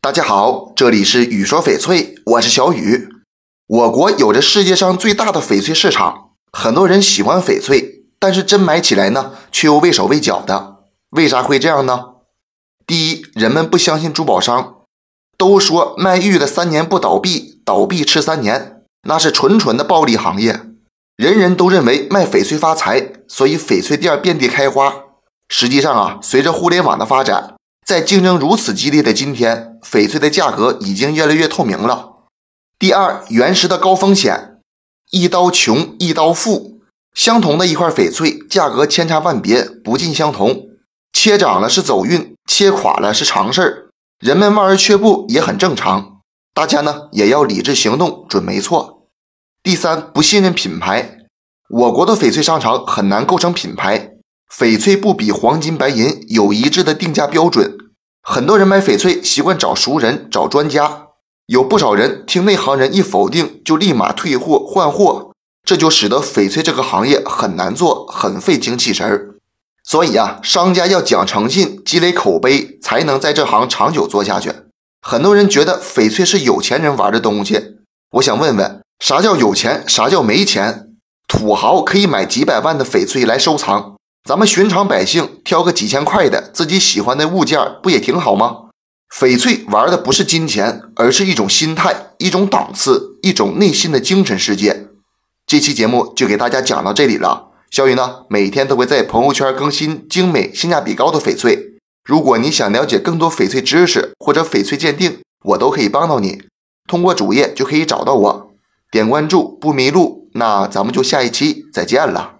大家好，这里是雨说翡翠，我是小雨。我国有着世界上最大的翡翠市场，很多人喜欢翡翠，但是真买起来呢，却又畏手畏脚的。为啥会这样呢？第一，人们不相信珠宝商，都说卖玉的三年不倒闭，倒闭吃三年，那是纯纯的暴利行业。人人都认为卖翡翠发财，所以翡翠店遍地开花。实际上啊，随着互联网的发展，在竞争如此激烈的今天，翡翠的价格已经越来越透明了。第二，原石的高风险，一刀穷，一刀富。相同的一块翡翠，价格千差万别，不尽相同。切涨了是走运，切垮了是常事儿。人们望而却步也很正常。大家呢也要理智行动，准没错。第三，不信任品牌。我国的翡翠商场很难构成品牌，翡翠不比黄金白银有一致的定价标准。很多人买翡翠习惯找熟人、找专家。有不少人听内行人一否定，就立马退货换货，这就使得翡翠这个行业很难做，很费精气神儿。所以啊，商家要讲诚信，积累口碑，才能在这行长久做下去。很多人觉得翡翠是有钱人玩的东西，我想问问，啥叫有钱？啥叫没钱？土豪可以买几百万的翡翠来收藏，咱们寻常百姓挑个几千块的自己喜欢的物件，不也挺好吗？翡翠玩的不是金钱，而是一种心态，一种档次，一种内心的精神世界。这期节目就给大家讲到这里了。小雨呢，每天都会在朋友圈更新精美、性价比高的翡翠。如果你想了解更多翡翠知识或者翡翠鉴定，我都可以帮到你。通过主页就可以找到我，点关注不迷路。那咱们就下一期再见了。